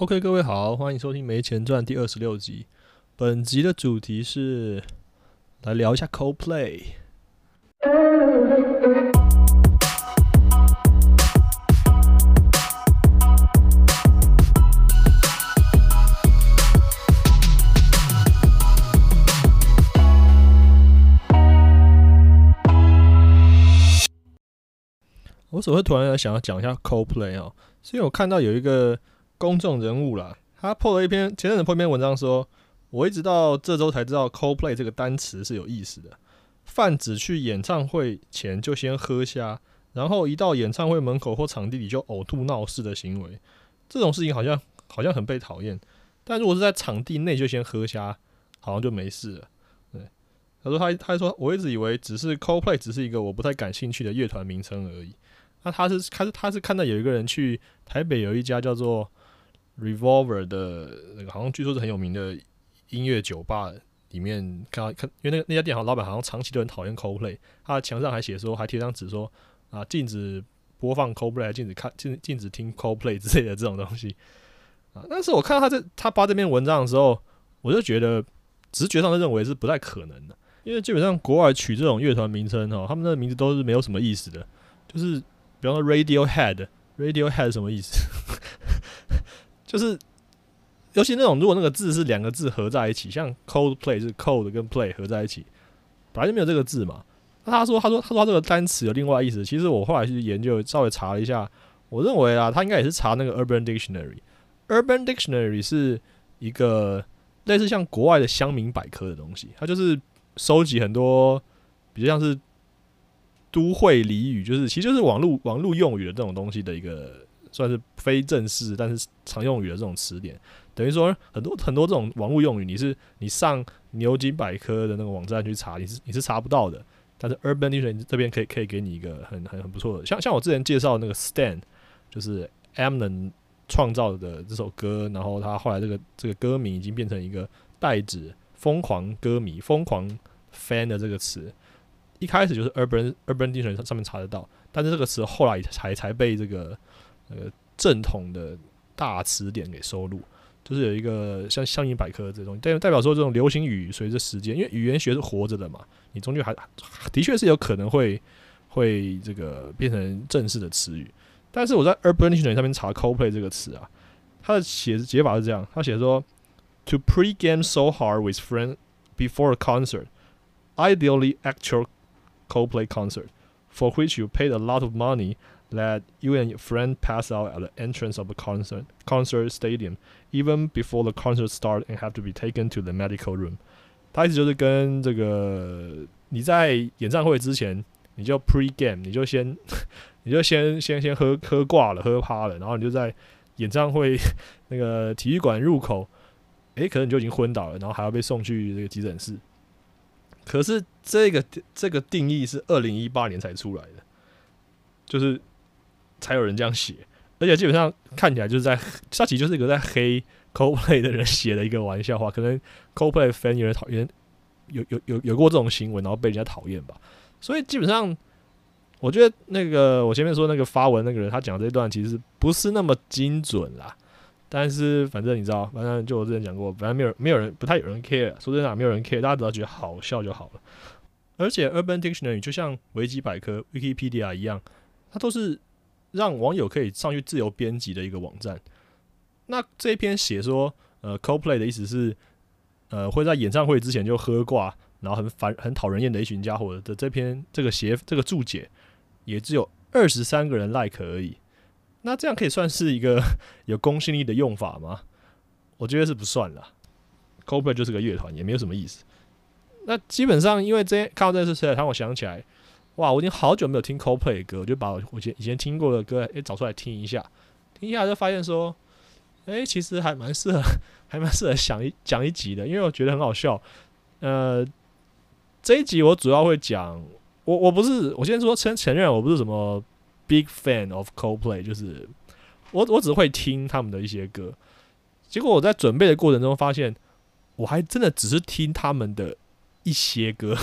OK，各位好，欢迎收听《没钱赚》第二十六集。本集的主题是来聊一下 CoPlay。我怎么会突然想要讲一下 CoPlay 哦？是因为我看到有一个公众人物啦，他破了一篇前阵子破一篇文章说，我一直到这周才知道 CoPlay 这个单词是有意思的，泛指去演唱会前就先喝虾，然后一到演唱会门口或场地里就呕吐闹事的行为。这种事情好像好像很被讨厌，但如果是在场地内就先喝虾，好像就没事了。对，他说他他说我一直以为只是 CoPlay 只是一个我不太感兴趣的乐团名称而已。那他是他是他是看到有一个人去台北有一家叫做 Revolver 的那个，好像据说是很有名的音乐酒吧里面看到看，因为那个那家店好像老板好像长期都很讨厌 Coldplay，他墙上还写说还贴张纸说啊禁止播放 Coldplay，禁止看禁禁止听 Coldplay 之类的这种东西啊。但是我看到他这他发这篇文章的时候，我就觉得直觉上的认为是不太可能的，因为基本上国外取这种乐团名称哈，他们的名字都是没有什么意思的，就是。比方说 Radiohead，Radiohead 什么意思？就是尤其那种如果那个字是两个字合在一起，像 Coldplay 是 Cold 跟 Play 合在一起，本来就没有这个字嘛。那他说他说他说他这个单词有另外意思。其实我后来去研究，稍微查了一下，我认为啊，他应该也是查那个 Urban Dictionary。Urban Dictionary 是一个类似像国外的乡民百科的东西，它就是收集很多比较像是。都会俚语就是，其实就是网络网络用语的这种东西的一个，算是非正式但是常用语的这种词典。等于说，很多很多这种网络用语，你是你上牛津百科的那个网站去查，你是你是查不到的。但是 Urban Dictionary 这边可以可以给你一个很很很不错的，像像我之前介绍那个 Stan，就是 Eminem 创造的这首歌，然后他后来这个这个歌名已经变成一个代指疯狂歌迷、疯狂 fan 的这个词。一开始就是 urban urban dictionary 上面查得到，但是这个词后来才才被这个呃正统的大词典给收录，就是有一个像乡音百科这种，代代表说这种流行语随着时间，因为语言学是活着的嘛，你终究还的确是有可能会会这个变成正式的词语。但是我在 urban dictionary 上面查 coplay 这个词啊，它的写解法是这样，它写说 to pre-game so hard with friends before a concert, ideally actual coplay concert, for which you paid a lot of money, that you and your friend pass out at the entrance of a concert concert stadium, even before the concert start, and have to be taken to the medical room. 他意思就是跟这个你在演唱会之前，你就 pre game，你就先你就先先先喝喝挂了，喝趴了，然后你就在演唱会那个体育馆入口，诶，可能你就已经昏倒了，然后还要被送去这个急诊室。可是这个这个定义是二零一八年才出来的，就是才有人这样写，而且基本上看起来就是在，他其实就是一个在黑 CoPlay 的人写的一个玩笑话，可能 CoPlay fan 有人讨厌，有有有有过这种行为，然后被人家讨厌吧。所以基本上，我觉得那个我前面说那个发文那个人，他讲这段其实不是那么精准啦。但是反正你知道，反正就我之前讲过，反正没有没有人不太有人 care，说真的没有人 care，大家只要觉得好笑就好了。而且 Urban Dictionary 就像维基百科 Wikipedia 一样，它都是让网友可以上去自由编辑的一个网站。那这篇写说，呃，CoPlay 的意思是，呃，会在演唱会之前就喝挂，然后很烦很讨人厌的一群家伙的这篇这个写这个注解，也只有二十三个人 like 而已。那这样可以算是一个有公信力的用法吗？我觉得是不算了。CoPlay 就是个乐团，也没有什么意思。那基本上，因为这看到这次车，让我想起来，哇，我已经好久没有听 Coldplay 的歌，我就把我我前以前听过的歌，诶找出来听一下。听一下就发现说，诶，其实还蛮适合，还蛮适合讲一讲一集的，因为我觉得很好笑。呃，这一集我主要会讲，我我不是，我先说承承认，我不是什么。Big fan of Coldplay，就是我我只会听他们的一些歌，结果我在准备的过程中发现，我还真的只是听他们的一些歌。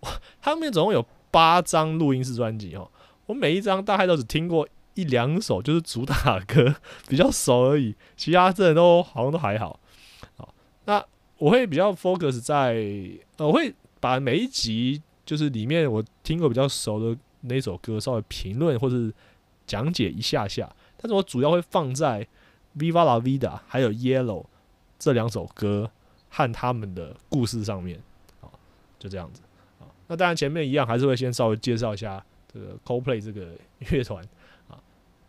他们总共有八张录音室专辑哦，我每一张大概都只听过一两首就是主打歌 比较熟而已，其他真的都好像都还好。好，那我会比较 focus 在，我会把每一集就是里面我听过比较熟的那首歌稍微评论或是讲解一下下，但是我主要会放在 Viva La Vida 还有 Yellow 这两首歌和他们的故事上面。好，就这样子。那当然前面一样还是会先稍微介绍一下这个 Coldplay 这个乐团。啊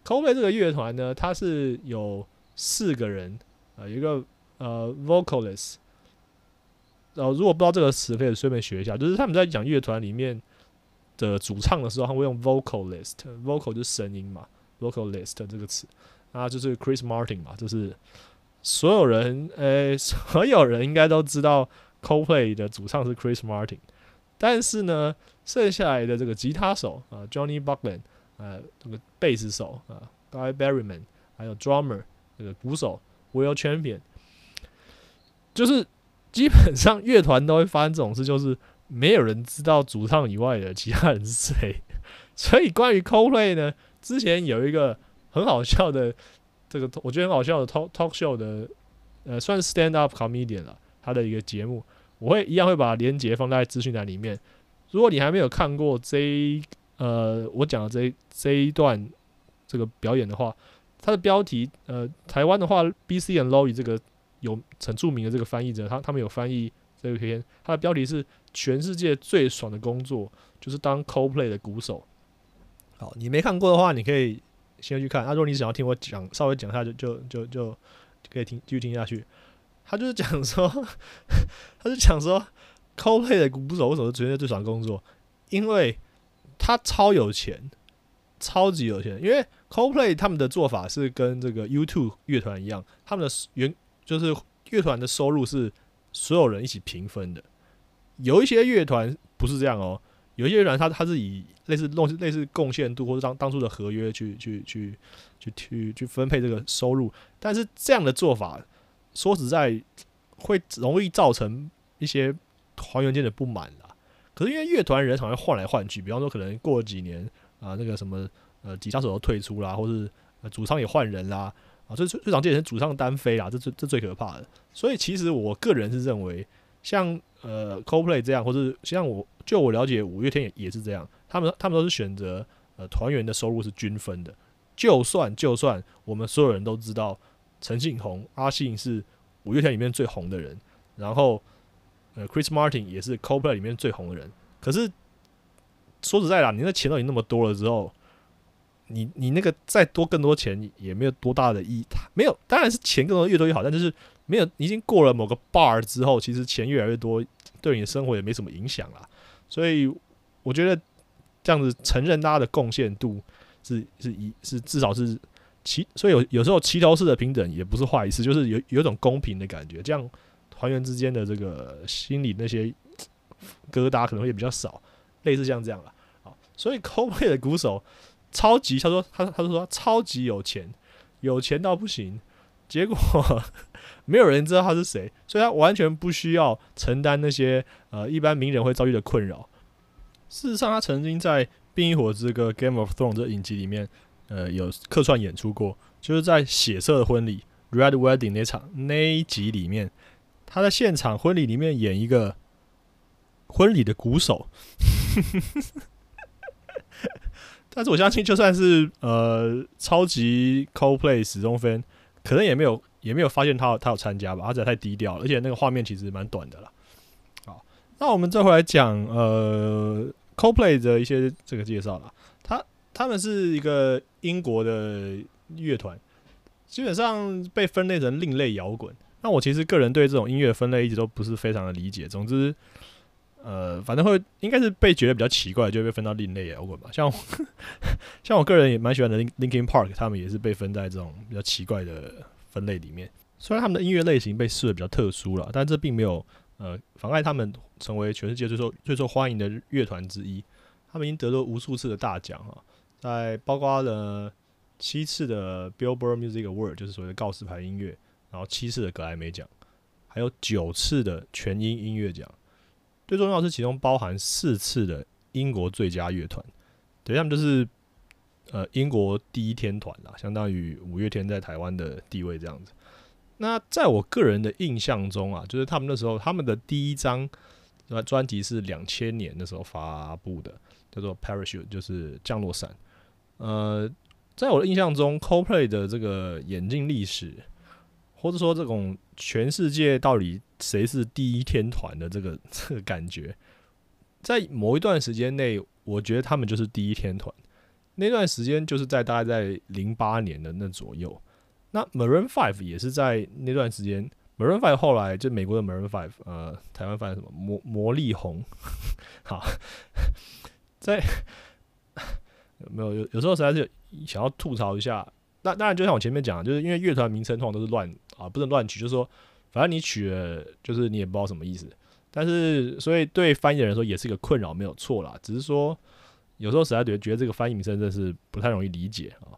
，Coldplay 这个乐团呢，它是有四个人，呃，一个呃 vocalist。呃，如果不知道这个词，可以顺便学一下，就是他们在讲乐团里面的主唱的时候，他会用 vocalist，vocal 就是声音嘛，vocalist 这个词，啊，就是 Chris Martin 嘛，就是所有人，呃，所有人应该都知道 Coldplay 的主唱是 Chris Martin，但是呢，剩下来的这个吉他手啊，Johnny Buckland，呃，这个贝斯手啊，Guy Berryman，还有 drummer 这个鼓手 Will Champion，就是。基本上乐团都会发生这种事，就是没有人知道主唱以外的其他人是谁。所以关于 Coldplay 呢，之前有一个很好笑的这个，我觉得很好笑的 talk talk show 的，呃，算是 stand up comedian 了，他的一个节目，我会一样会把连接放在资讯栏里面。如果你还没有看过这呃我讲的这这一段这个表演的话，它的标题呃台湾的话，BC and Lowy 这个。有很著名的这个翻译者，他他们有翻译这篇，它的标题是“全世界最爽的工作就是当 CoPlay 的鼓手”。好，你没看过的话，你可以先去看。那如果你想要听我讲，稍微讲一下，就就就就可以听继续听下去。他就是讲说，他就讲说，CoPlay 的鼓手为什么是全世界最爽工作？因为他超有钱，超级有钱。因为 CoPlay 他们的做法是跟这个 YouTube 乐团一样，他们的原就是乐团的收入是所有人一起平分的，有一些乐团不是这样哦，有一些乐团他他是以类似弄类似贡献度或者当当初的合约去去去去去去分配这个收入，但是这样的做法说实在会容易造成一些团员间的不满啦。可是因为乐团人常会换来换去，比方说可能过几年啊那个什么呃吉他手都退出啦，或是呃主唱也换人啦。啊，这最最常见是主唱单飞啦，这最这最可怕的。所以其实我个人是认为，像呃 CoPlay 这样，或者像我就我了解五月天也也是这样，他们他们都是选择呃团员的收入是均分的。就算就算我们所有人都知道陈信宏阿信是五月天里面最红的人，然后呃 Chris Martin 也是 CoPlay 里面最红的人，可是说实在啦，你那钱都已经那么多了之后。你你那个再多更多钱也没有多大的意义，没有，当然是钱更多越多越好，但就是没有已经过了某个 bar 之后，其实钱越来越多，对你的生活也没什么影响啦。所以我觉得这样子承认大家的贡献度是是一是至少是齐，所以有有时候齐头式的平等也不是坏事，就是有有种公平的感觉，这样团员之间的这个心理那些疙瘩可能会比较少，类似像这样了。好，所以 c o p 的鼓手。超级，他说他他就说超级有钱，有钱到不行，结果 没有人知道他是谁，所以他完全不需要承担那些呃一般名人会遭遇的困扰。事实上，他曾经在《冰与火之歌》（Game of Thrones） 这影集里面，呃，有客串演出过，就是在血色的婚礼 （Red Wedding） 那场那一集里面，他在现场婚礼里面演一个婚礼的鼓手。但是我相信，就算是呃超级 CoPlay 始终分，可能也没有也没有发现他他有参加吧，他实在太低调了，而且那个画面其实蛮短的啦。好，那我们再回来讲呃 CoPlay 的一些这个介绍了。他们是一个英国的乐团，基本上被分类成另类摇滚。那我其实个人对这种音乐分类一直都不是非常的理解。总之。呃，反正会应该是被觉得比较奇怪，就被分到另类摇滚吧。像 像我个人也蛮喜欢的，Linkin Park，他们也是被分在这种比较奇怪的分类里面。虽然他们的音乐类型被视为比较特殊了，但这并没有呃妨碍他们成为全世界最受最受欢迎的乐团之一。他们已经得了无数次的大奖哈，在包括了七次的 Billboard Music Award，就是所谓的告示牌音乐，然后七次的格莱美奖，还有九次的全英音乐奖。最重要是，其中包含四次的英国最佳乐团，对他们就是呃英国第一天团啦，相当于五月天在台湾的地位这样子。那在我个人的印象中啊，就是他们那时候他们的第一张专专辑是两千年的时候发布的，叫做《Parachute》，就是降落伞。呃，在我的印象中，CoPlay 的这个眼镜历史，或者说这种全世界到底谁是第一天团的这个 这个感觉，在某一段时间内，我觉得他们就是第一天团。那段时间就是在大概在零八年的那左右。那 Maroon Five 也是在那段时间，Maroon Five 后来就美国的 Maroon Five，呃，台湾翻什么魔魔力红，好，在没有有有时候实在是想要吐槽一下。那当然就像我前面讲，就是因为乐团名称通常都是乱啊，不能乱取，就是说反正你取了，就是你也不知道什么意思。但是所以对翻译的人说也是一个困扰，没有错啦。只是说有时候实在觉得觉得这个翻译名称真的是不太容易理解啊。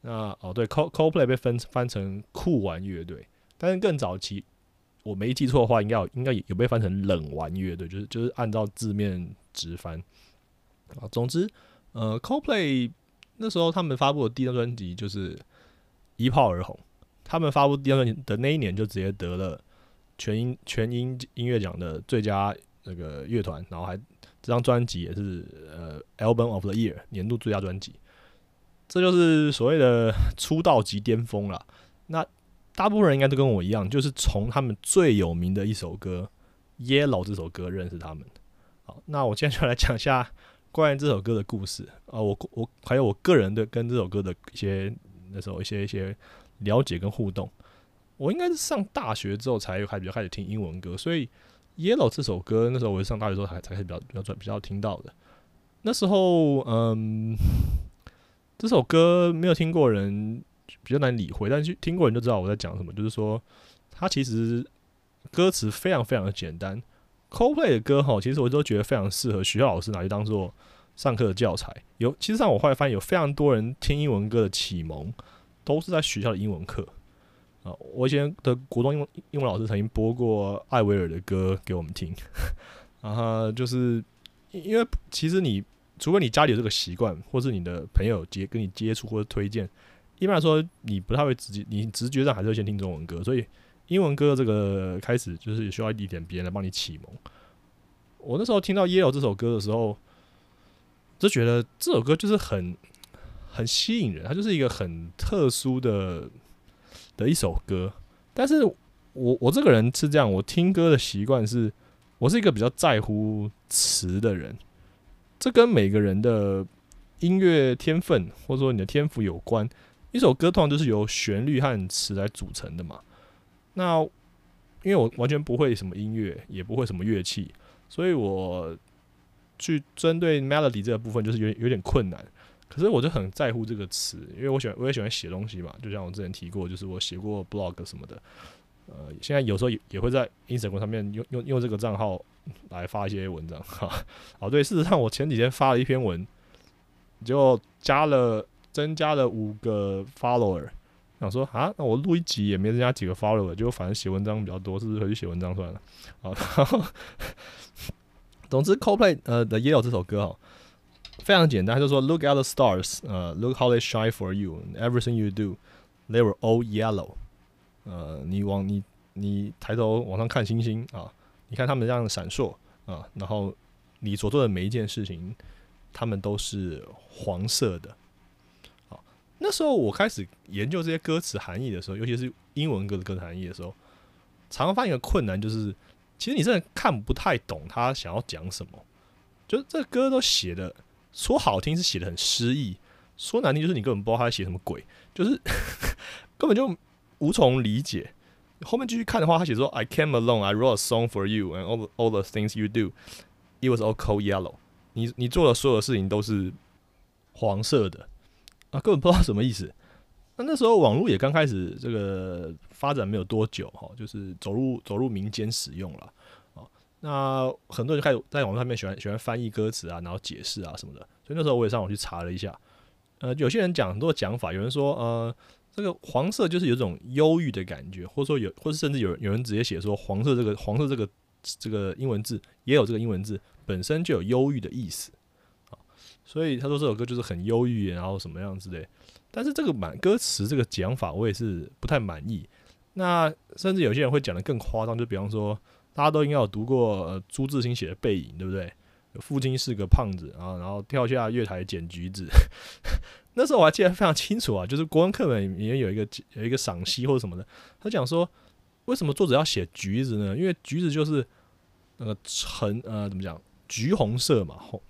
那哦对，Co Coldplay 被分翻成酷玩乐队，但是更早期我没记错的话，应该有应该有被翻成冷玩乐队，就是就是按照字面直翻啊。总之，呃，Coldplay 那时候他们发布的第一张专辑就是一炮而红，他们发布第二张专辑的那一年就直接得了全音全音音乐奖的最佳那个乐团，然后还这张专辑也是呃 Album of the Year 年度最佳专辑。这就是所谓的 出道即巅峰了。那大部分人应该都跟我一样，就是从他们最有名的一首歌《Yellow》这首歌认识他们。好，那我今天就来讲一下关于这首歌的故事啊。我我还有我个人的跟这首歌的一些那时候一些一些了解跟互动。我应该是上大学之后才开比较开始听英文歌，所以《Yellow》这首歌那时候我是上大学之后才才开始比较比较比较听到的。那时候，嗯。这首歌没有听过人比较难理会，但是听过人就知道我在讲什么。就是说，它其实歌词非常非常的简单。CoPlay 的歌哈，其实我都觉得非常适合学校老师拿去当做上课的教材。有，其实上我后来发现有非常多人听英文歌的启蒙都是在学校的英文课啊。我以前的国中英文英文老师曾经播过艾薇儿的歌给我们听，然后就是因为其实你。除非你家里有这个习惯，或是你的朋友接跟你接触或者推荐，一般来说你不太会直接，你直觉上还是会先听中文歌。所以英文歌这个开始就是需要一点别人来帮你启蒙。我那时候听到《Yellow》这首歌的时候，就觉得这首歌就是很很吸引人，它就是一个很特殊的的一首歌。但是我我这个人是这样，我听歌的习惯是，我是一个比较在乎词的人。这跟每个人的音乐天分或者说你的天赋有关。一首歌通常就是由旋律和词来组成的嘛。那因为我完全不会什么音乐，也不会什么乐器，所以我去针对 melody 这个部分就是有有点困难。可是我就很在乎这个词，因为我喜欢我也喜欢写东西嘛。就像我之前提过，就是我写过 blog 什么的。呃，现在有时候也也会在 Instagram 上面用用用这个账号。来发一些文章哈，哦对，事实上我前几天发了一篇文，就加了增加了五个 follower，想说啊，那我录一集也没增加几个 follower，就反正写文章比较多，是不是回去写文章算了？好，然后总之 Coldplay 呃的 Yellow 这首歌哦，非常简单，就说 Look at the stars，呃，Look how they shine for you，everything you do，they were all yellow，呃，你往你你抬头往上看星星啊。你看他们这样闪烁啊，然后你所做的每一件事情，他们都是黄色的。那时候我开始研究这些歌词含义的时候，尤其是英文歌的歌词含义的时候，常常发现一个困难，就是其实你真的看不太懂他想要讲什么。就是这歌都写的说好听是写的很诗意，说难听就是你根本不知道他在写什么鬼，就是根本就无从理解。后面继续看的话，他写说：“I came alone, I wrote a song for you, and all all the things you do, it was all cold yellow。”你你做的所有事情都是黄色的啊，根本不知道什么意思。那那时候网络也刚开始这个发展没有多久哈，就是走入走入民间使用了啊。那很多人就开始在网络上面喜欢喜欢翻译歌词啊，然后解释啊什么的。所以那时候我也上网去查了一下，呃，有些人讲很多讲法，有人说呃。这个黄色就是有种忧郁的感觉，或者说有，或者甚至有有人直接写说黄色这个黄色这个这个英文字也有这个英文字本身就有忧郁的意思。所以他说这首歌就是很忧郁，然后什么样之类。但是这个满歌词这个讲法，我也是不太满意。那甚至有些人会讲的更夸张，就比方说，大家都应该有读过呃朱自清写的《背影》，对不对？父亲是个胖子啊，然后跳下月台捡橘子。那时候我还记得非常清楚啊，就是国文课本里面有一个有一个赏析或者什么的，他讲说，为什么作者要写橘子呢？因为橘子就是那个橙呃怎么讲，橘红色嘛，红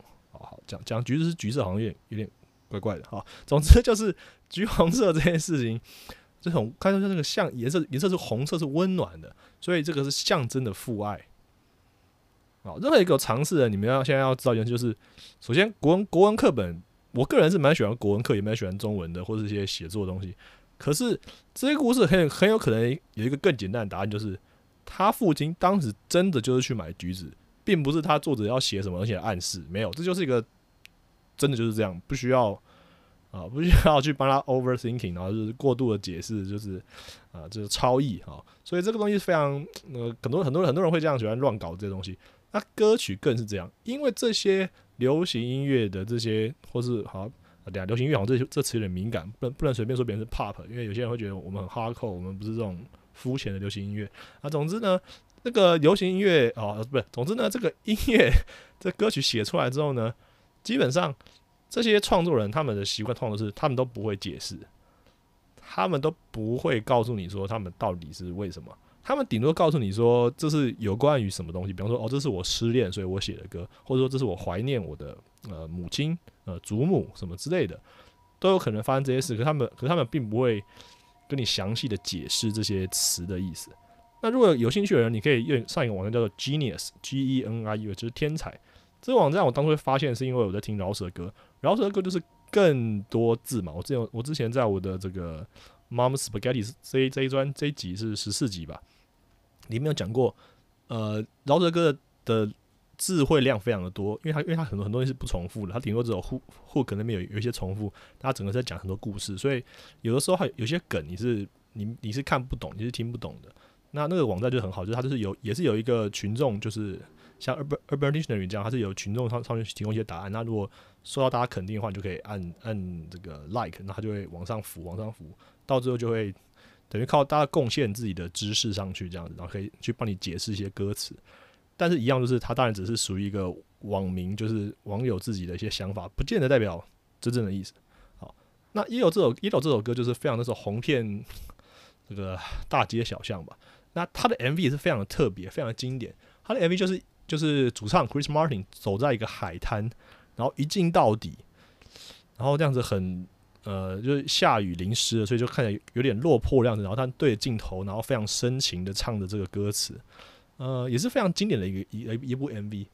讲讲橘子是橘色，好像有点有点怪怪的哈。总之就是橘红色这件事情，这种看出那个像颜色颜色是红色是温暖的，所以这个是象征的父爱。好，任何一个尝试的，你们要现在要知道一件事，就是首先国文国文课本，我个人是蛮喜欢国文课，也蛮喜欢中文的，或者一些写作的东西。可是这些故事很很有可能有一个更简单的答案，就是他父亲当时真的就是去买橘子，并不是他作者要写什么东西暗示，没有，这就是一个真的就是这样，不需要啊，不需要去帮他 overthinking，然后就是过度的解释，就是啊，就是超译啊。所以这个东西非常呃，很多很多很多人会这样喜欢乱搞这些东西。那歌曲更是这样，因为这些流行音乐的这些，或是好，等下流行音乐好像这些这词有点敏感，不能不能随便说别人是 pop，因为有些人会觉得我们很 hardcore，我们不是这种肤浅的流行音乐。啊，总之呢，这个流行音乐啊，不是，总之呢，这个音乐这歌曲写出来之后呢，基本上这些创作人他们的习惯，通常是他们都不会解释，他们都不会告诉你说他们到底是为什么。他们顶多告诉你说，这是有关于什么东西，比方说，哦，这是我失恋，所以我写的歌，或者说这是我怀念我的呃母亲、呃祖母什么之类的，都有可能发生这些事。可他们，可他们并不会跟你详细的解释这些词的意思。那如果有兴趣的人，你可以用上一个网站叫做 Genius G E N I U S，就是天才。这个网站我当初会发现是因为我在听饶舌歌，饶舌歌就是更多字嘛。我之前我之前在我的这个 Mom Spaghetti 这这一专这一集是十四集吧。里面有讲过，呃，饶舌歌的智慧量非常的多，因为它因为它很多很多东西是不重复的，它顶多只有 hook hook 那边有有一些重复，它整个在讲很多故事，所以有的时候还有些梗你是你你是看不懂，你是听不懂的。那那个网站就很好，就是它就是有也是有一个群众，就是像 Urban Urban Dictionary 这样，它是有群众上上面提供一些答案。那如果受到大家肯定的话，你就可以按按这个 like，那它就会往上浮，往上浮，到最后就会。等于靠大家贡献自己的知识上去，这样子，然后可以去帮你解释一些歌词。但是，一样就是它当然只是属于一个网民，就是网友自己的一些想法，不见得代表真正的意思。好，那也有这首也有这首歌，就是非常那首红遍这个大街小巷吧。那它的 MV 也是非常的特别，非常的经典。它的 MV 就是就是主唱 Chris Martin 走在一个海滩，然后一镜到底，然后这样子很。呃，就是下雨淋湿了，所以就看起来有点落魄的样子。然后他对着镜头，然后非常深情的唱着这个歌词，呃，也是非常经典的一个一一部 MV。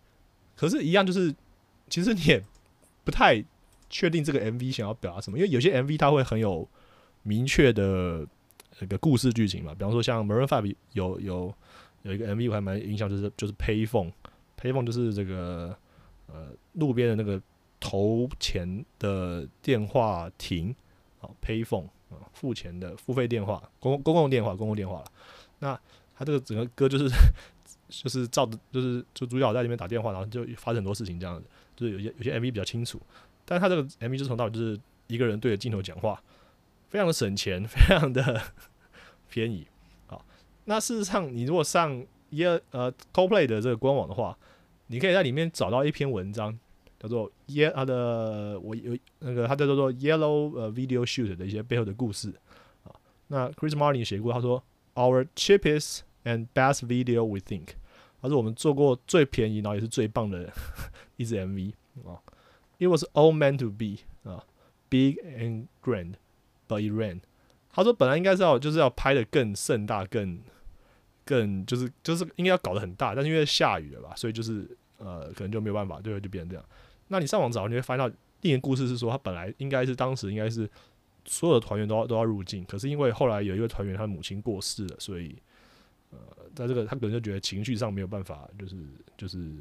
可是，一样就是，其实你也不太确定这个 MV 想要表达什么，因为有些 MV 它会很有明确的那个故事剧情嘛。比方说，像 Maroon Five 有有有一个 MV 我还蛮印象，就是就是 Payphone，Payphone 就是这个呃路边的那个。投钱的电话亭，好，payphone 啊，付钱的付费电话，公公共电话，公共电话了。那他这个整个歌就是就是照着，就是就主角在里面打电话，然后就发生很多事情这样子，就是有些有些 MV 比较清楚，但是他这个 MV 就从到就是一个人对着镜头讲话，非常的省钱，非常的 便宜。那事实上你如果上一呃 CoPlay 的这个官网的话，你可以在里面找到一篇文章。叫做耶，他的我有那个，他叫做 Yellow 呃 Video Shoot 的一些背后的故事啊。那 Chris Martin 写过，他说 Our cheapest and best video we think，他说我们做过最便宜，然后也是最棒的一支 MV 啊。It was all meant to be 啊，big and grand，but it ran。他说本来应该是要就是要拍的更盛大，更更就是就是应该要搞得很大，但是因为下雨了吧，所以就是呃可能就没有办法，对，就变成这样。那你上网找，你会发现到另一个故事是说，他本来应该是当时应该是所有的团员都要都要入境，可是因为后来有一个团员他的母亲过世了，所以呃，在这个他可能就觉得情绪上没有办法，就是就是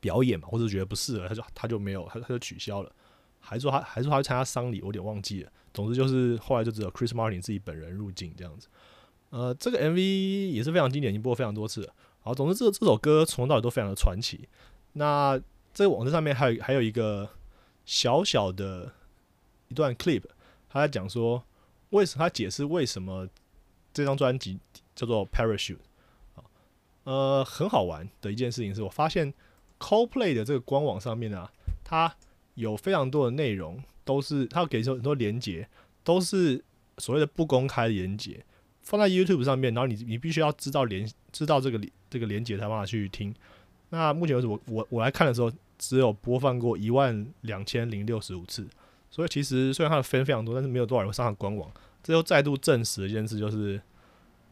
表演嘛，或者觉得不适合，他就他就没有他他就取消了，还说他还说他参加丧礼，我有点忘记了。总之就是后来就只有 Chris Martin 自己本人入境这样子。呃，这个 MV 也是非常经典，已经播非常多次了。好，总之这这首歌从头到尾都非常的传奇。那这个网站上面还有还有一个小小的一段 clip，他在讲说为什么他解释为什么这张专辑叫做 Parachute 啊，呃，很好玩的一件事情是我发现 CoPlay 的这个官网上面啊，它有非常多的内容都是它给出很多连接，都是所谓的不公开的连接，放在 YouTube 上面，然后你你必须要知道连知道这个这个连接才办法去听。那目前为止，我我我来看的时候，只有播放过一万两千零六十五次，所以其实虽然它的分非常多，但是没有多少人会上它官网。这又再度证实一件事，就是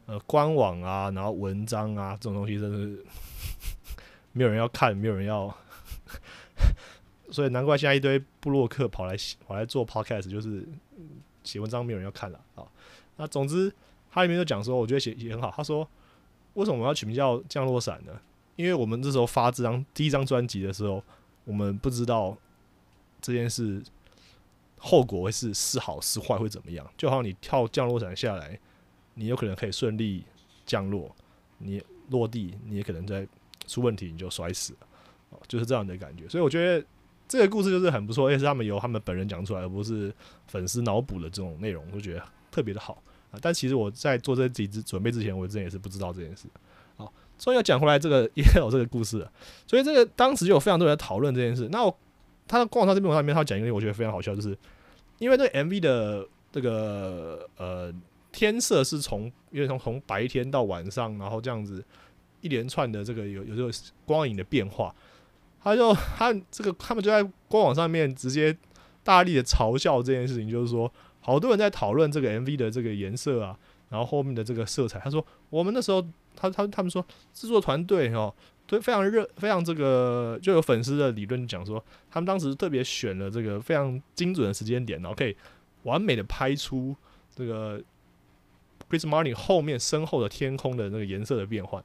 呃官网啊，然后文章啊这种东西，真是 没有人要看，没有人要，所以难怪现在一堆布洛克跑来跑来做 podcast，就是写文章没有人要看了啊。那总之，他里面就讲说，我觉得写也很好。他说，为什么我们要取名叫降落伞呢？因为我们这时候发这张第一张专辑的时候，我们不知道这件事后果会是是好是坏会怎么样。就好像你跳降落伞下来，你有可能可以顺利降落，你落地你也可能在出问题你就摔死了，就是这样的感觉。所以我觉得这个故事就是很不错，而且是他们由他们本人讲出来，而不是粉丝脑补的这种内容，我觉得特别的好啊。但其实我在做这几支准备之前，我之前也是不知道这件事。好终于要讲回来这个也有这个故事了，所以这个当时就有非常多人在讨论这件事。那我他在逛他这边我上面，他讲一个我觉得非常好笑，就是因为这 MV 的这个呃天色是从因为从从白天到晚上，然后这样子一连串的这个有有这个光影的变化，他就他这个他们就在官网上面直接大力的嘲笑这件事情，就是说好多人在讨论这个 MV 的这个颜色啊，然后后面的这个色彩，他说我们那时候。他他他们说制作团队哦，对，非常热，非常这个就有粉丝的理论讲说，他们当时特别选了这个非常精准的时间点，然后可以完美的拍出这个 Chris Martin 后面身后的天空的那个颜色的变换。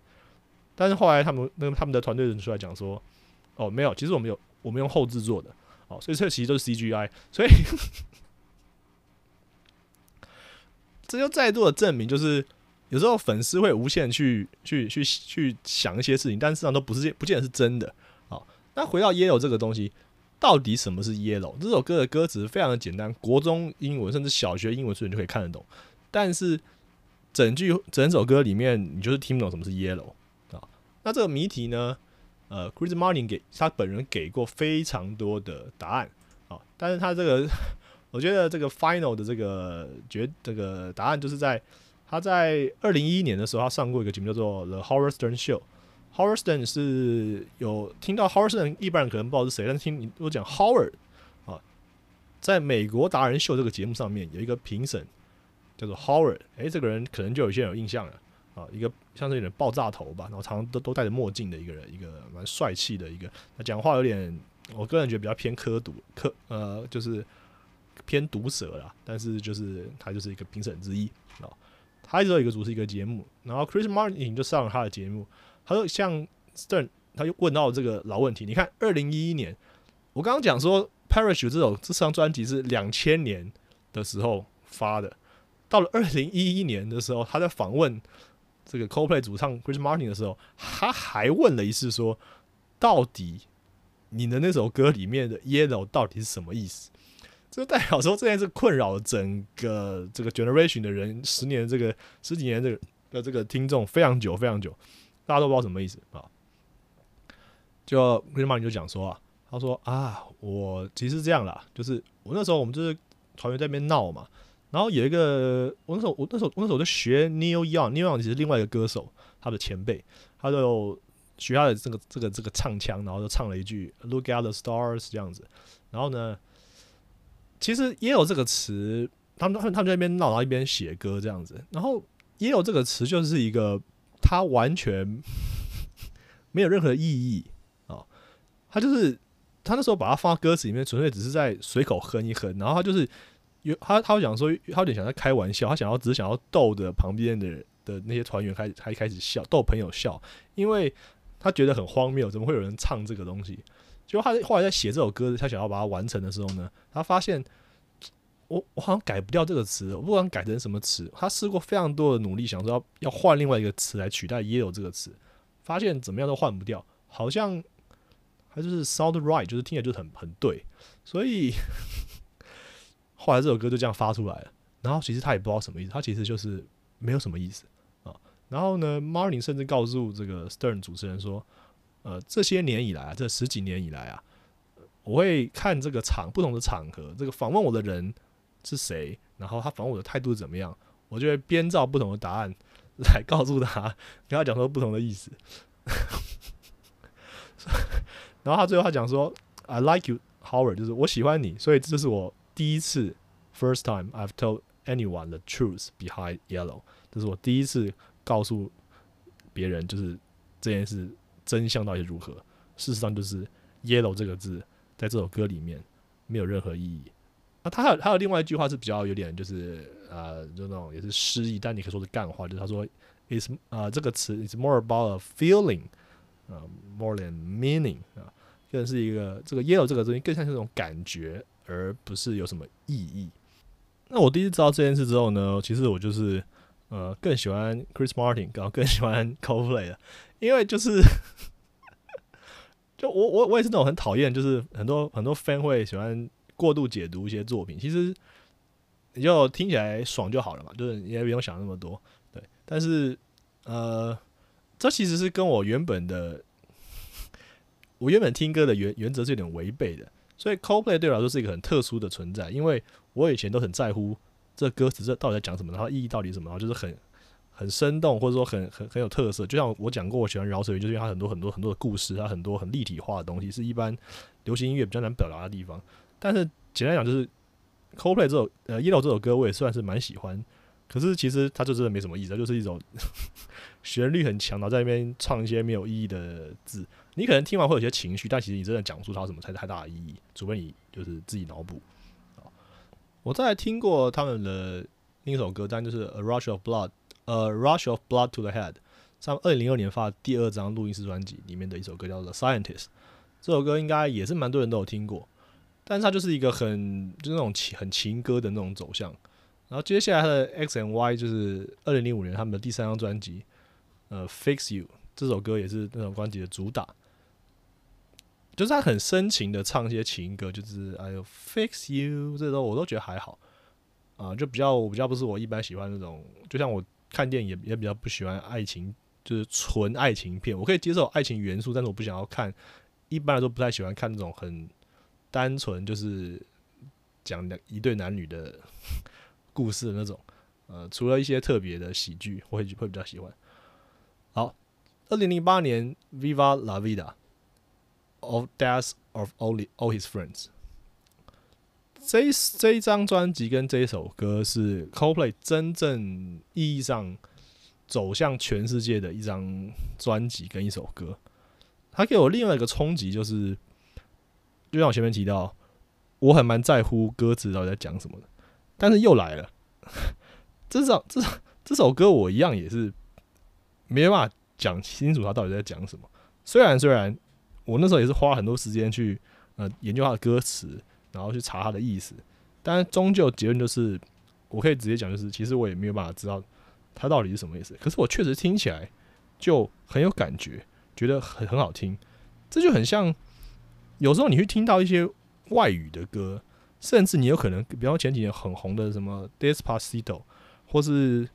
但是后来他们那个他们的团队人出来讲说，哦，没有，其实我们有我们用后制作的，哦，所以这其实都是 CGI，所以这就再度的证明就是。有时候粉丝会无限去去去去想一些事情，但事实上都不是不见得是真的。好，那回到 Yellow 这个东西，到底什么是 Yellow？这首歌的歌词非常的简单，国中英文甚至小学英文水平就可以看得懂。但是整句整首歌里面，你就是听不懂什么是 Yellow 啊。那这个谜题呢？呃，Chris Martin 给他本人给过非常多的答案啊，但是他这个我觉得这个 Final 的这个决这个答案就是在。他在二零一一年的时候，他上过一个节目叫做《The Howard Stern Show》。Howard Stern 是有听到 Howard Stern，一般人可能不知道是谁，但是听你我讲 Howard 啊，在美国达人秀这个节目上面有一个评审叫做 Howard，哎，这个人可能就有些人有印象了啊，一个像是有点爆炸头吧，然后常常都都戴着墨镜的一个人，一个蛮帅气的一个，他讲话有点，我个人觉得比较偏科读科，呃，就是偏毒舌啦，但是就是他就是一个评审之一啊。他一直有一个主持一个节目，然后 Chris Martin 就上了他的节目，他说像 Stern，他就问到这个老问题。你看，二零一一年，我刚刚讲说 Parachute 这首这张专辑是两千年的时候发的，到了二零一一年的时候，他在访问这个 CoPlay 主唱 Chris Martin 的时候，他还问了一次说，到底你的那首歌里面的 Yellow 到底是什么意思？这代表说这件事困扰整个这个 generation 的人，十年这个十几年这个的这个听众非常久非常久，大家都不知道什么意思啊。就 Chris Martin 就讲说啊，他说啊，我其实是这样啦，就是我那时候我们就是团员在那边闹嘛，然后有一个我那时候我那时候我那时候就学 Neil Young，Neil Young 其实另外一个歌手，他的前辈，他就学他的这个这个这个唱腔，然后就唱了一句 Look at the stars 这样子，然后呢。其实也有这个词，他们他们他们在那边闹，然后一边写歌这样子。然后也有这个词，就是一个他完全没有任何意义啊。他就是他那时候把它放到歌词里面，纯粹只是在随口哼一哼。然后他就是有他他会讲说，他有点想在开玩笑，他想要只是想要逗的旁边的的那些团员开始还开始笑，逗朋友笑，因为他觉得很荒谬，怎么会有人唱这个东西？就他后来在写这首歌，他想要把它完成的时候呢，他发现我我好像改不掉这个词，我不管改成什么词。他试过非常多的努力，想说要要换另外一个词来取代 “yellow” 这个词，发现怎么样都换不掉，好像它就是 sound right，就是听起来就很很对，所以 后来这首歌就这样发出来了。然后其实他也不知道什么意思，他其实就是没有什么意思啊。然后呢，Martin 甚至告诉这个 Stern 主持人说：“呃，这些年以来啊，这十几年以来啊，我会看这个场不同的场合，这个访问我的人是谁，然后他访问我的态度怎么样，我就会编造不同的答案来告诉他，跟他讲说不同的意思。然后他最后他讲说：‘I like you, Howard’，就是我喜欢你，所以这是我第一次 first time I've told。” Anyone the truth behind yellow，这是我第一次告诉别人，就是这件事真相到底如何。事实上，就是 yellow 这个字在这首歌里面没有任何意义。那他还有还有另外一句话是比较有点就是呃，就那种也是诗意，但你可以说是干话，就是他说 is 啊这个词 is more about a feeling 啊 more than meaning 啊，更是一个这个 yellow 这个东西更像是那种感觉，而不是有什么意义。那我第一次知道这件事之后呢，其实我就是呃更喜欢 Chris Martin，然后更喜欢 Coldplay 的，因为就是就我我我也是那种很讨厌，就是很多很多 fan 会喜欢过度解读一些作品，其实你就听起来爽就好了嘛，就是你也不用想那么多，对。但是呃，这其实是跟我原本的我原本听歌的原原则是有点违背的。所以 Coldplay 对我来说是一个很特殊的存在，因为我以前都很在乎这歌词这到底在讲什么，然后意义到底什么，然后就是很很生动或者说很很很有特色。就像我讲过，我喜欢饶舌，就是因为它很多很多很多的故事，它很多很立体化的东西，是一般流行音乐比较难表达的地方。但是简单讲，就是 Coldplay 这首呃 Yellow 这首歌，我也算是蛮喜欢。可是其实它就真的没什么意思，它就是一种 旋律很强，然后在那边唱一些没有意义的字。你可能听完会有些情绪，但其实你真的讲出它什么才是太大的意义，除非你就是自己脑补。我再听过他们的另一首歌，但就是《A Rush of Blood》，呃，《Rush of Blood to the Head》，在二零零二年发的第二张录音室专辑里面的一首歌，叫做《Scientist》。这首歌应该也是蛮多人都有听过，但是它就是一个很就是那种情很情歌的那种走向。然后接下来的 X and Y 就是二零零五年他们的第三张专辑，呃，Fix You 这首歌也是那种专辑的主打，就是他很深情的唱一些情歌，就是哎呦 Fix You 这都我都觉得还好啊，就比较比较不是我一般喜欢那种，就像我看电影也也比较不喜欢爱情，就是纯爱情片，我可以接受爱情元素，但是我不想要看，一般来说不太喜欢看那种很单纯就是讲两一对男女的。故事的那种，呃，除了一些特别的喜剧，我会会比较喜欢。好，二零零八年《Viva La Vida》of Death of All All His Friends，这这一张专辑跟这一首歌是 Coldplay 真正意义上走向全世界的一张专辑跟一首歌。它给我另外一个冲击，就是就像我前面提到，我很蛮在乎歌词到底在讲什么的。但是又来了，这首这这首歌我一样也是没办法讲清楚他到底在讲什么。虽然虽然我那时候也是花很多时间去呃研究他的歌词，然后去查他的意思，但是终究结论就是，我可以直接讲，就是其实我也没有办法知道他到底是什么意思。可是我确实听起来就很有感觉，觉得很很好听。这就很像有时候你去听到一些外语的歌。甚至你有可能，比方前几年很红的什么《Despacito》，或是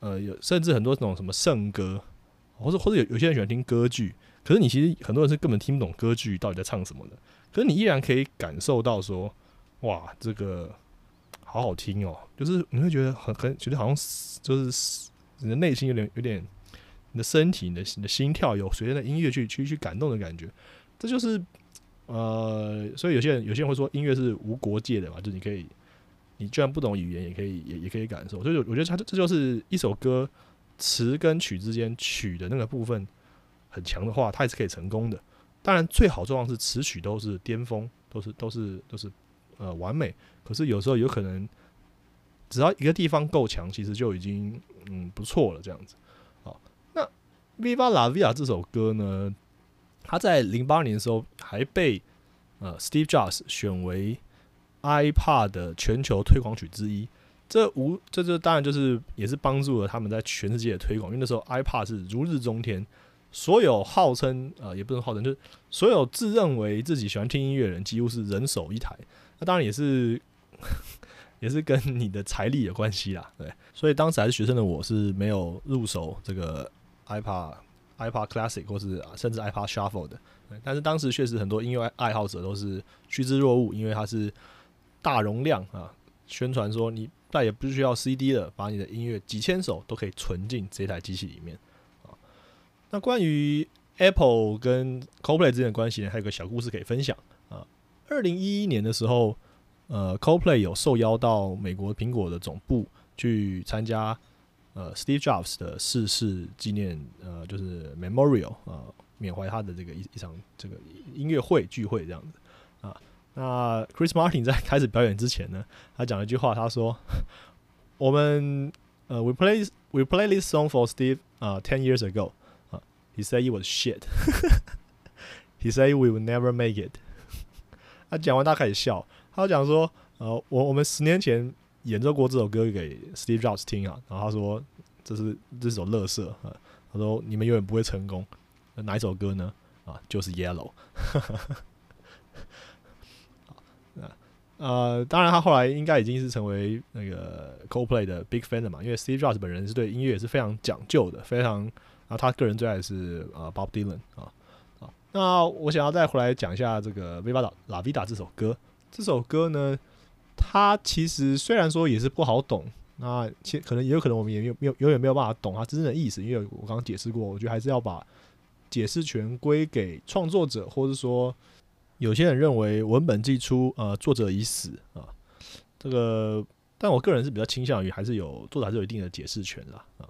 呃有，甚至很多那种什么圣歌，或者或者有有些人喜欢听歌剧，可是你其实很多人是根本听不懂歌剧到底在唱什么的，可是你依然可以感受到说，哇，这个好好听哦，就是你会觉得很很觉得好像就是你的内心有点有点，你的身体、你的你的心跳有随着音乐去去去感动的感觉，这就是。呃，所以有些人有些人会说音乐是无国界的嘛，就你可以，你居然不懂语言也可以也也可以感受。所以我觉得它这就是一首歌词跟曲之间曲的那个部分很强的话，它也是可以成功的。当然最好状况是词曲都是巅峰，都是都是都是呃完美。可是有时候有可能只要一个地方够强，其实就已经嗯不错了这样子。好，那《Viva La Vida》这首歌呢？它在零八年的时候还被呃 Steve Jobs 选为 iPad 的全球推广曲之一，这无这这当然就是也是帮助了他们在全世界的推广，因为那时候 iPad 是如日中天，所有号称呃也不能号称，就是所有自认为自己喜欢听音乐的人，几乎是人手一台。那当然也是 也是跟你的财力有关系啦，对。所以当时还是学生的我是没有入手这个 iPad iPad Classic 或是甚至 iPad Shuffle 的。但是当时确实很多音乐爱好者都是趋之若鹜，因为它是大容量啊，宣传说你再也不需要 CD 了，把你的音乐几千首都可以存进这台机器里面。那关于 Apple 跟 CoPlay 之间的关系呢，还有个小故事可以分享啊。二零一一年的时候，呃，CoPlay 有受邀到美国苹果的总部去参加呃 Steve Jobs 的逝世纪念呃，就是 Memorial 啊。缅怀他的这个一一场这个音乐会聚会这样子啊，那 Chris Martin 在开始表演之前呢，他讲了一句话，他说：“ 我们呃，we play we play this song for Steve 啊，ten years ago，he said it was shit，he said we will never make it。”他讲完，大家开始笑。他讲说：“呃，我我们十年前演奏过这首歌给 Steve Jobs 听啊，然后他说这是这首乐色啊，他说你们永远不会成功。”哪一首歌呢？啊，就是 Yellow。啊，呃，当然他后来应该已经是成为那个 Coldplay 的 Big Fan 了嘛，因为 Steve Jobs 本人是对音乐也是非常讲究的，非常，后他个人最爱是呃 Bob Dylan 啊啊。那我想要再回来讲一下这个《Viva La Vida》这首歌。这首歌呢，它其实虽然说也是不好懂，那其可能也有可能我们也没有没有永远没有办法懂它真正的意思，因为我刚刚解释过，我觉得还是要把。解释权归给创作者，或者说有些人认为文本寄出，呃，作者已死啊。这个，但我个人是比较倾向于还是有作者还是有一定的解释权啦啊。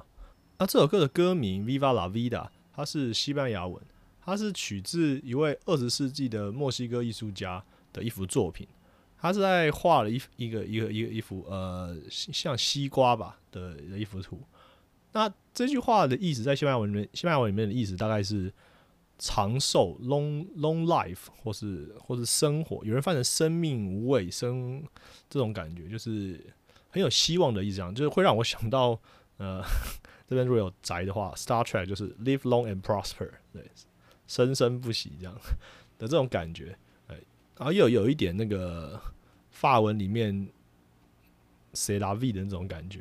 那这首歌的歌名《Viva La Vida》，它是西班牙文，它是取自一位二十世纪的墨西哥艺术家的一幅作品。他是在画了一一个一个一个一幅呃像西瓜吧的一幅图。那这句话的意思，在西班牙文里面，西班牙文里面的意思大概是长寿 （long long life） 或是或是生活。有人翻成生命无尾生这种感觉，就是很有希望的意思，就是会让我想到，呃，这边如果有宅的话，《Star Trek》就是 “live long and prosper”，对，生生不息这样的这种感觉。哎，然后又有一点那个法文里面 C L V 的那种感觉，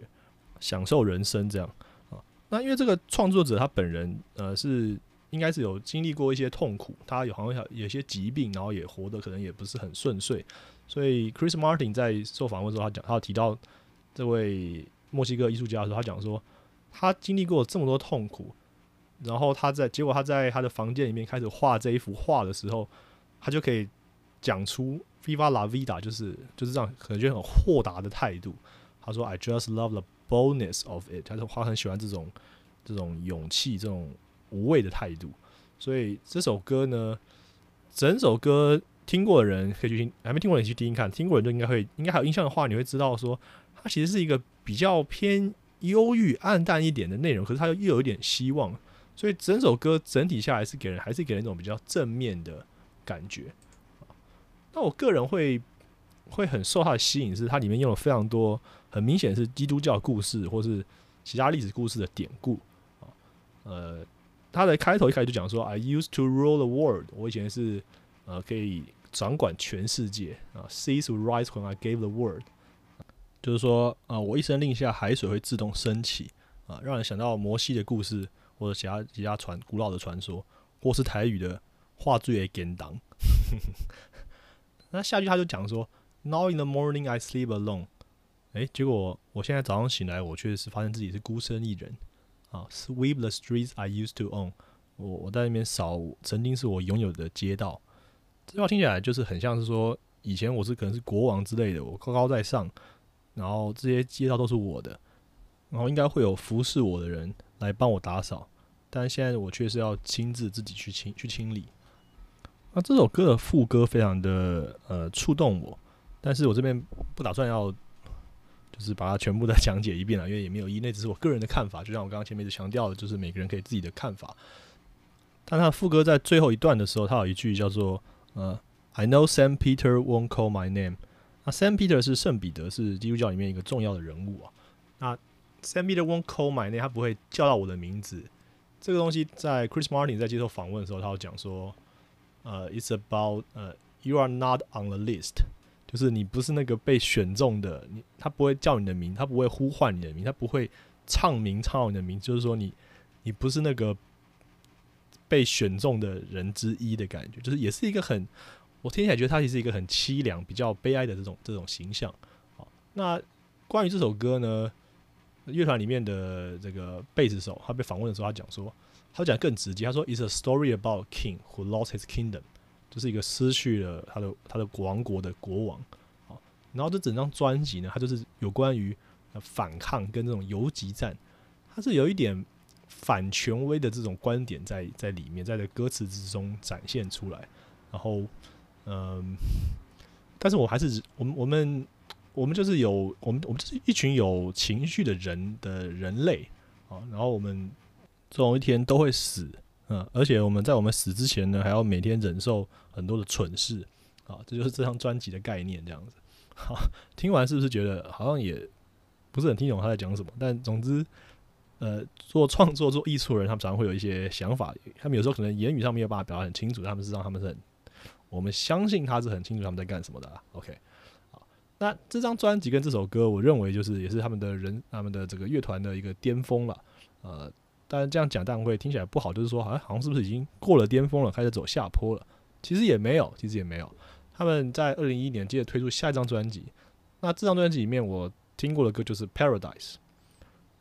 享受人生这样啊。那因为这个创作者他本人呃是应该是有经历过一些痛苦，他有好像有些疾病，然后也活得可能也不是很顺遂，所以 Chris Martin 在受访问的时候，他讲他提到这位墨西哥艺术家的时候，他讲说他经历过这么多痛苦，然后他在结果他在他的房间里面开始画这一幅画的时候，他就可以讲出 Viva la vida，就是就是这样，可能就很豁达的态度。他说 I just love the Boldness of it，他说他很喜欢这种这种勇气、这种无畏的态度，所以这首歌呢，整首歌听过的人可以去听，还没听过的人去听听看，听过人就应该会，应该还有印象的话，你会知道说，它其实是一个比较偏忧郁、暗淡一点的内容，可是它又又有一点希望，所以整首歌整体下来是给人还是给人一种比较正面的感觉。那我个人会。会很受它的吸引，是它里面用了非常多很明显是基督教故事或是其他历史故事的典故啊。呃，它的开头一开始就讲说，I used to rule the world，我以前是呃可以掌管全世界啊。Seas would rise when I gave the word，就是说啊，我一声令下，海水会自动升起啊，让人想到摩西的故事或者其他其他传古老的传说，或是台语的话最给简当。那下句他就讲说。Now in the morning I sleep alone。哎，结果我现在早上醒来，我确实是发现自己是孤身一人啊。Sweep the streets I used to own。我我在那边扫曾经是我拥有的街道。这句话听起来就是很像是说，以前我是可能是国王之类的，我高高在上，然后这些街道都是我的，然后应该会有服侍我的人来帮我打扫，但现在我却是要亲自自己去清去清理。那这首歌的副歌非常的呃触动我。但是我这边不打算要，就是把它全部再讲解一遍了，因为也没有意义，那只是我个人的看法。就像我刚刚前面一直强调的，就是每个人可以自己的看法。但他副歌在最后一段的时候，他有一句叫做“呃，I know Saint Peter won't call my name。”那 Saint Peter 是圣彼得，是基督教里面一个重要的人物啊。那 Sam Peter won't call my name，他不会叫到我的名字，这个东西在 Chris Martin 在接受访问的时候，他有讲说，呃，It's about 呃，You are not on the list，就是你不是那个被选中的，你他不会叫你的名，他不会呼唤你的名，他不会唱名唱你的名，就是说你你不是那个被选中的人之一的感觉，就是也是一个很，我听起来觉得他其实一个很凄凉、比较悲哀的这种这种形象。好，那关于这首歌呢？乐团里面的这个贝斯手，他被访问的时候，他讲说，他讲更直接，他说：“It's a story about king who lost his kingdom，就是一个失去了他的他的王国的国王。”好，然后这整张专辑呢，它就是有关于反抗跟这种游击战，它是有一点反权威的这种观点在在里面，在这歌词之中展现出来。然后，嗯，但是我还是我们我们。我们就是有我们我们就是一群有情绪的人的人类啊，然后我们总有一天都会死，嗯，而且我们在我们死之前呢，还要每天忍受很多的蠢事啊，这就是这张专辑的概念，这样子。好，听完是不是觉得好像也不是很听懂他在讲什么？但总之，呃，做创作做艺术的人，他们常常会有一些想法，他们有时候可能言语上没有办法表达很清楚，他们是让他们是很，我们相信他是很清楚他们在干什么的。OK 好。那这张专辑跟这首歌，我认为就是也是他们的人他们的这个乐团的一个巅峰了。呃，当然这样讲当然会听起来不好，就是说好像好像是不是已经过了巅峰了，开始走下坡了？其实也没有，其实也没有。他们在二零一一年接着推出下一张专辑。那这张专辑里面我听过的歌就是《Paradise》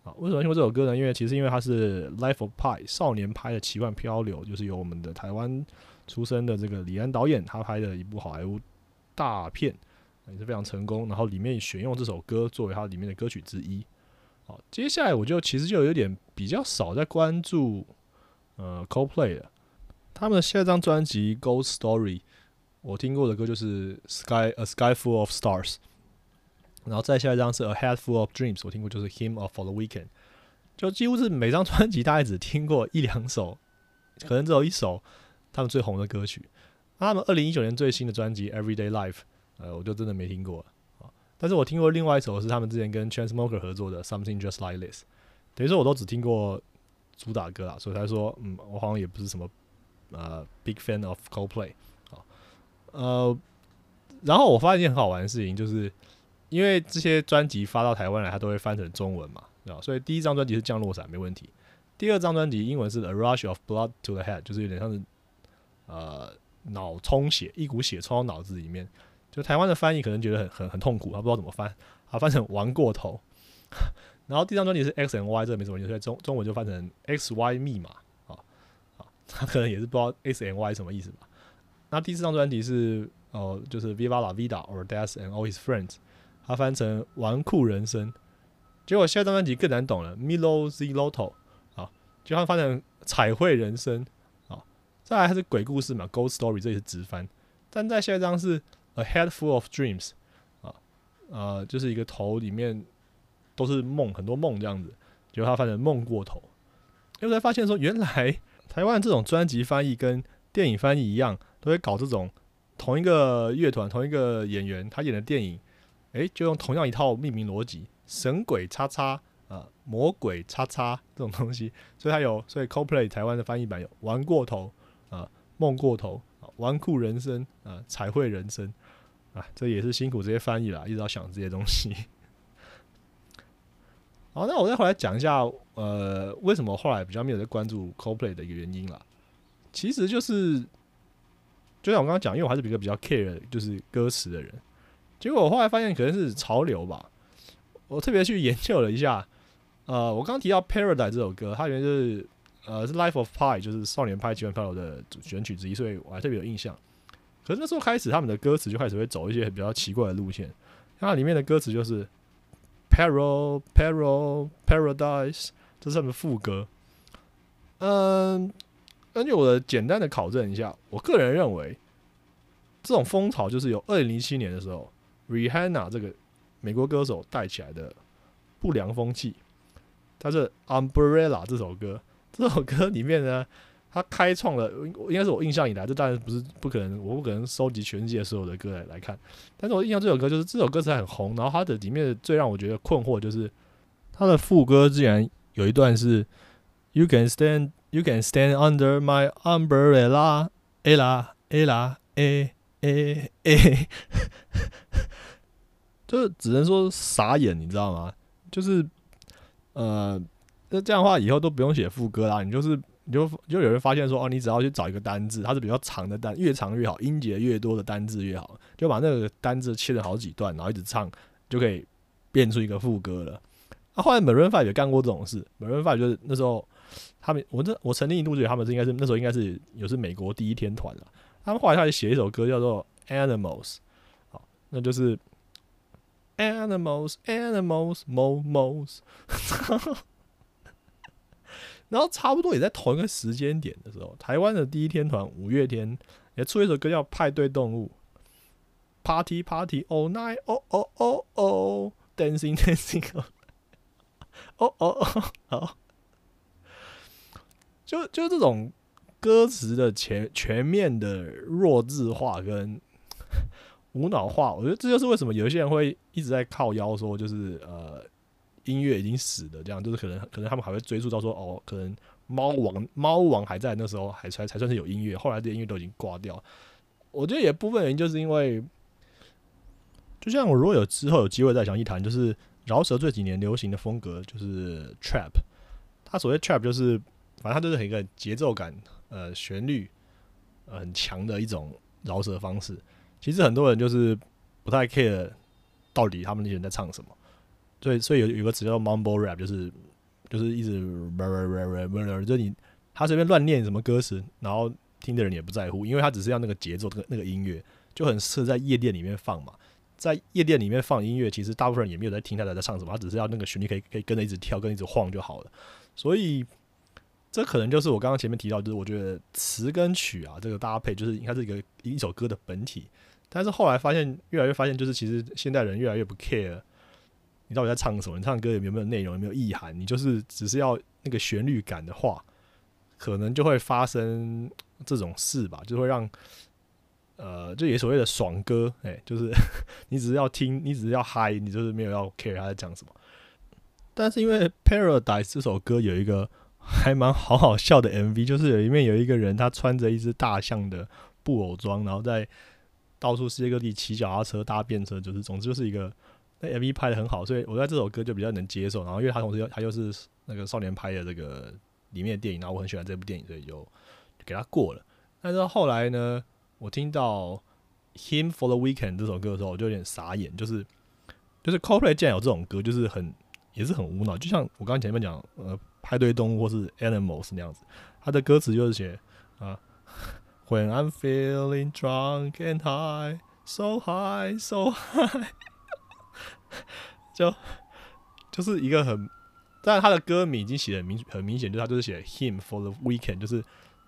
啊。为什么听过这首歌呢？因为其实因为它是《Life of Pi》少年拍的奇幻漂流，就是由我们的台湾出生的这个李安导演他拍的一部好莱坞大片。也是非常成功，然后里面选用这首歌作为它里面的歌曲之一。好，接下来我就其实就有点比较少在关注呃 Coldplay 了。他们的下一张专辑《Ghost Story》，我听过的歌就是《Sky A Sky Full of Stars》，然后再下一张是《A Head Full of Dreams》，我听过就是《Him of For the Weekend》，就几乎是每张专辑大概只听过一两首，可能只有一首他们最红的歌曲。他们二零一九年最新的专辑《Everyday Life》。呃，我就真的没听过啊，但是我听过另外一首是他们之前跟 Chainsmoker 合作的 Something Just Like This，等于说我都只听过主打歌啊，所以才说，嗯，我好像也不是什么呃 big fan of Coldplay 啊，呃，然后我发现一件很好玩的事情，就是因为这些专辑发到台湾来，它都会翻成中文嘛，啊，所以第一张专辑是降落伞没问题，第二张专辑英文是 A Rush of Blood to the Head，就是有点像是呃脑充血，一股血冲到脑子里面。就台湾的翻译可能觉得很很很痛苦，他不知道怎么翻，啊，翻成玩过头。然后第三张专辑是 X and Y，这个没什么意思，中中文就翻成 X Y 密码，啊啊，他可能也是不知道 X and Y 什么意思吧。那第四张专辑是哦，就是 Viva la Vida or Death and All His Friends，他翻成玩酷人生。结果下一张专辑更难懂了，Milo Z Lotto，啊，就他翻成彩绘人生，再来还是鬼故事嘛，Ghost Story，这也是直翻。但在下一张是。A head full of dreams，啊，呃，就是一个头里面都是梦，很多梦这样子，结果他翻成梦过头。因为才发现说，原来台湾这种专辑翻译跟电影翻译一样，都会搞这种同一个乐团、同一个演员他演的电影，诶，就用同样一套命名逻辑，神鬼叉叉啊，魔鬼叉叉这种东西，所以他有，所以 CoPlay 台湾的翻译版有玩过头，梦过头啊，玩酷人生啊，彩绘人生。啊，这也是辛苦这些翻译啦，一直要想这些东西。好，那我再回来讲一下，呃，为什么后来比较没有在关注 CoPlay 的一个原因啦。其实就是，就像我刚刚讲，因为我还是一个比较 care 就是歌词的人。结果我后来发现可能是潮流吧。我特别去研究了一下，呃，我刚刚提到《Paradise》这首歌，它原就是呃是《Life of Pie》，就是少年派奇幻漂流的选曲之一，所以我还特别有印象。可是那时候开始，他们的歌词就开始会走一些比较奇怪的路线。它里面的歌词就是 “Paral Paral Paradise”，这是他们副歌。嗯，根据我的简单的考证一下，我个人认为，这种风潮就是由二零零七年的时候，Rihanna 这个美国歌手带起来的不良风气。它是《Umbrella》这首歌，这首歌里面呢。他开创了，应该是我印象以来，这当然不是不可能，我不可能收集全世界所有的歌来来看。但是我印象这首歌就是这首歌词很红，然后它的里面最让我觉得困惑就是它的副歌竟然有一段是 “You can stand You can stand under my umbrella, ella, ella, a a a，就是只能说傻眼，你知道吗？就是呃，那这样的话以后都不用写副歌啦，你就是你就就有人发现说哦，你只要去找一个单字，它是比较长的单，越长越好，音节越多的单字越好，就把那个单字切了好几段，然后一直唱，就可以变出一个副歌了。那后来 Maroon Five 也干过这种事，Maroon Five 就是那时候他们，我这我曾经一度觉得他们是应该是那时候应该是有是美国第一天团了。他们后来他就写一首歌叫做 Animals，好，那就是。Animals, animals, mo mos，然后差不多也在同一个时间点的时候，台湾的第一天团五月天也出一首歌叫《派对动物》，Party Party All Night, Oh Oh Oh Oh, Dancing Dancing, Oh Oh Oh，好，就就这种歌词的全全面的弱智化跟。无脑化，我觉得这就是为什么有些人会一直在靠腰说，就是呃，音乐已经死了，这样就是可能可能他们还会追溯到说，哦，可能猫王猫王还在那时候还才才算是有音乐，后来的音乐都已经挂掉。我觉得也部分原因就是因为，就像我如果有之后有机会再讲一谈，就是饶舌这几年流行的风格就是 trap，它所谓 trap 就是反正它就是很一个节奏感呃旋律很强的一种饶舌方式。其实很多人就是不太 care 到底他们那些人在唱什么，所以所以有有个词叫 mumble rap，就是就是一直 rrrrrrrr，就你他随便乱念什么歌词，然后听的人也不在乎，因为他只是要那个节奏，那个那个音乐就很适合在夜店里面放嘛。在夜店里面放音乐，其实大部分人也没有在听他在唱什么，他只是要那个旋律可以可以跟着一直跳，跟一直晃就好了。所以这可能就是我刚刚前面提到，就是我觉得词跟曲啊这个搭配，就是应该是一个一首歌的本体。但是后来发现，越来越发现，就是其实现代人越来越不 care 你到底在唱什么，你唱歌有没有内容，有没有意涵，你就是只是要那个旋律感的话，可能就会发生这种事吧，就会让呃，就也所谓的爽歌，哎，就是 你只是要听，你只是要嗨，你就是没有要 care 他在讲什么。但是因为 Paradise 这首歌有一个还蛮好好笑的 MV，就是有一面有一个人他穿着一只大象的布偶装，然后在到处世界各地骑脚踏车、搭便车，就是总之就是一个那 MV 拍的很好，所以我在这首歌就比较能接受。然后因为他同时又他又是那个少年拍的这个里面的电影，然后我很喜欢这部电影，所以就给他过了。但是后来呢，我听到 Him for the Weekend 这首歌的时候，我就有点傻眼，就是就是 CoPlay 竟然有这种歌，就是很也是很无脑，就像我刚刚前面讲呃派对动物或是 Animals 那样子，他的歌词就是写啊。When I'm feeling drunk and high, so high, so high，就就是一个很，但是他的歌名已经写的明很明显，就是他就是写 him for the weekend，就是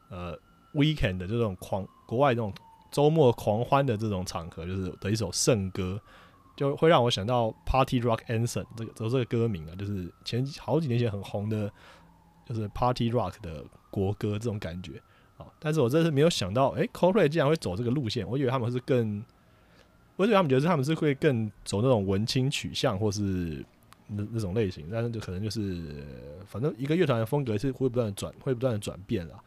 呃 weekend 的这种狂国外这种周末狂欢的这种场合，就是的一首圣歌，就会让我想到 Party Rock Anthem 这个这这个歌名啊，就是前好几年前很红的，就是 Party Rock 的国歌这种感觉啊。但是我真是没有想到，哎，Coldplay 竟然会走这个路线。我以为他们是更，我以他们觉得他们是会更走那种文青取向，或是那那种类型。但是就可能就是，反正一个乐团的风格是会不断的转，会不断的转变啦。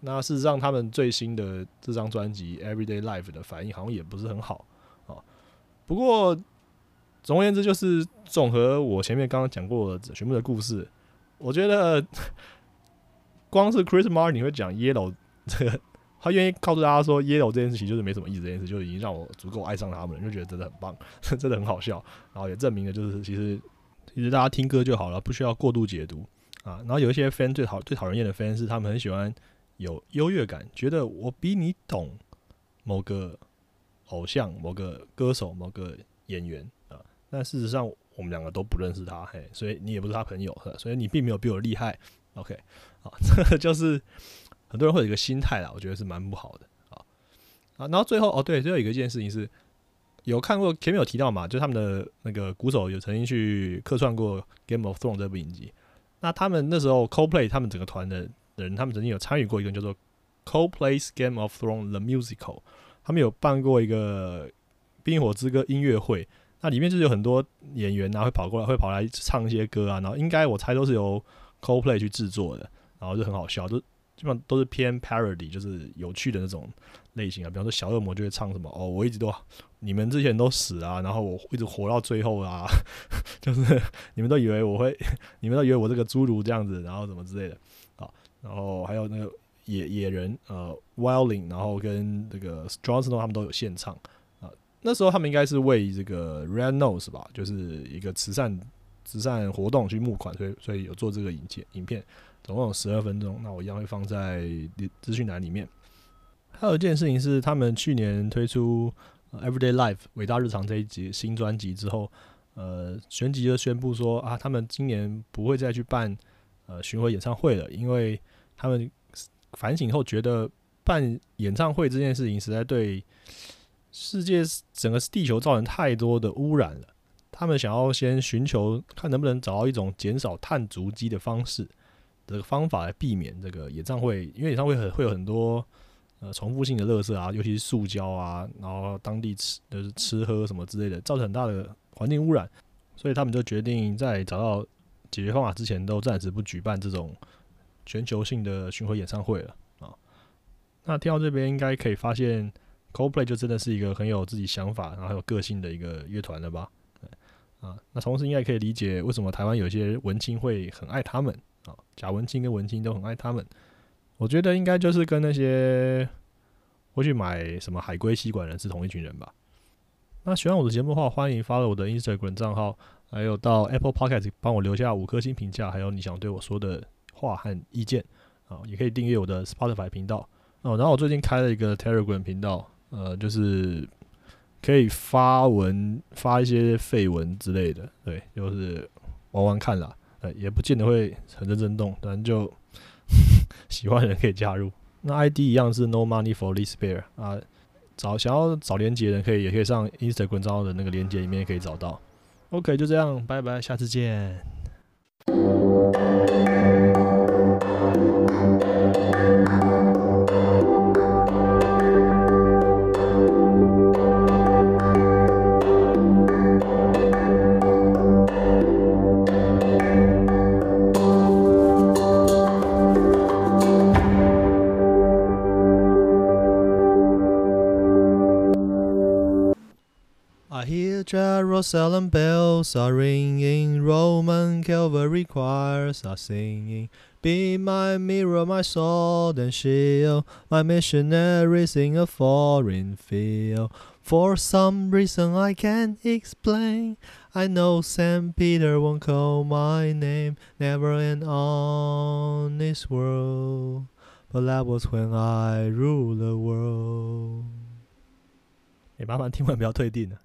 那事实上，他们最新的这张专辑《Everyday Life》的反应好像也不是很好啊。不过总而言之，就是综合我前面刚刚讲过的全部的故事，我觉得 光是 Chris Martin 会讲 Yellow。这个他愿意告诉大家说，yellow 这件事情就是没什么意思，这件事就已经让我足够爱上他们了，就觉得真的很棒，真的很好笑，然后也证明了就是其实其实大家听歌就好了，不需要过度解读啊。然后有一些 fan 最讨最讨人厌的 fan 是他们很喜欢有优越感，觉得我比你懂某个偶像、某个歌手、某个演员啊，但事实上我们两个都不认识他，嘿，所以你也不是他朋友，所以你并没有比我厉害。OK，好，这个就是。很多人会有一个心态啦，我觉得是蛮不好的啊啊！然后最后哦，对，最后一个一件事情是，有看过前面有提到嘛，就他们的那个鼓手有曾经去客串过《Game of Thrones》这部影集。那他们那时候 Coldplay 他们整个团的人，他们曾经有参与过一个叫做《Coldplay's Game of Thrones The Musical》，他们有办过一个《冰火之歌》音乐会。那里面就是有很多演员啊，会跑过来，会跑来唱一些歌啊。然后应该我猜都是由 Coldplay 去制作的，然后就很好笑，就基本上都是偏 parody，就是有趣的那种类型啊。比方说小恶魔就会唱什么哦，我一直都你们之前都死啊，然后我一直活到最后啊，就是你们都以为我会，你们都以为我这个侏儒这样子，然后怎么之类的啊。然后还有那个野野人呃 Wilding，然后跟这个 Strongstone 他们都有现唱啊。那时候他们应该是为这个 Red Nose 吧，就是一个慈善慈善活动去募款，所以所以有做这个影片影片。总共有十二分钟，那我一样会放在资讯栏里面。还有一件事情是，他们去年推出《Everyday Life》伟大日常这一集新专辑之后，呃，旋即就宣布说啊，他们今年不会再去办呃巡回演唱会了，因为他们反省后觉得办演唱会这件事情实在对世界整个地球造成太多的污染了。他们想要先寻求看能不能找到一种减少碳足迹的方式。这个方法来避免这个演唱会，因为演唱会很会有很多呃重复性的垃圾啊，尤其是塑胶啊，然后当地吃就是吃喝什么之类的，造成很大的环境污染，所以他们就决定在找到解决方法之前，都暂时不举办这种全球性的巡回演唱会了啊。那听到这边应该可以发现，Coldplay 就真的是一个很有自己想法，然后很有个性的一个乐团了吧？啊，那同时应该可以理解为什么台湾有些文青会很爱他们。啊，贾文清跟文清都很爱他们，我觉得应该就是跟那些会去买什么海龟吸管人是同一群人吧。那喜欢我的节目的话，欢迎发到我的 Instagram 账号，还有到 Apple Podcast 帮我留下五颗星评价，还有你想对我说的话和意见啊，也可以订阅我的 Spotify 频道哦。然后我最近开了一个 Telegram 频道，呃，就是可以发文发一些废文之类的，对，就是玩玩看啦。也不见得会很认真动，但就 喜欢的人可以加入。那 ID 一样是 No Money for This Bear 啊，找想要找连接的人可以也可以上 Instagram 账号的那个连接里面也可以找到。OK，就这样，拜拜，下次见。Jerusalem bells are ringing, Roman cavalry choirs are singing. Be my mirror, my sword and shield, my missionaries in a foreign field. For some reason I can't explain, I know Saint Peter won't call my name, never in on this world. But that was when I ruled the world. 哎，麻烦听完不要退订了。